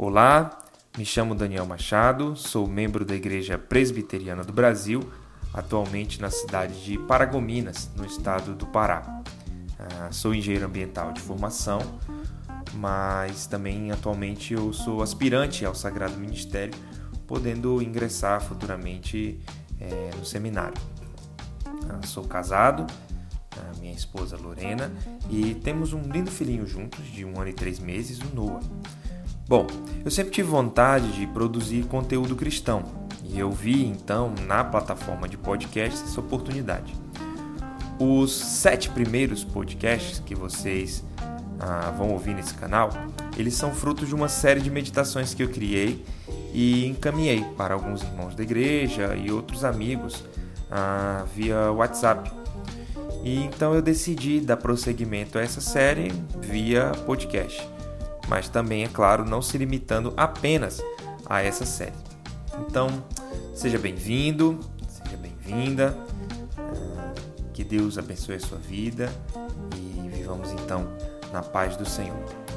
Olá, me chamo Daniel Machado, sou membro da Igreja Presbiteriana do Brasil, atualmente na cidade de Paragominas, no estado do Pará. Ah, sou engenheiro ambiental de formação, mas também atualmente eu sou aspirante ao Sagrado Ministério, podendo ingressar futuramente é, no seminário. Ah, sou casado, ah, minha esposa Lorena, e temos um lindo filhinho juntos, de um ano e três meses, o Noah. Bom, eu sempre tive vontade de produzir conteúdo cristão e eu vi então na plataforma de podcast essa oportunidade. Os sete primeiros podcasts que vocês ah, vão ouvir nesse canal, eles são frutos de uma série de meditações que eu criei e encaminhei para alguns irmãos da igreja e outros amigos ah, via WhatsApp. E então eu decidi dar prosseguimento a essa série via podcast mas também, é claro, não se limitando apenas a essa série. Então, seja bem-vindo, seja bem-vinda, que Deus abençoe a sua vida e vivamos então na paz do Senhor.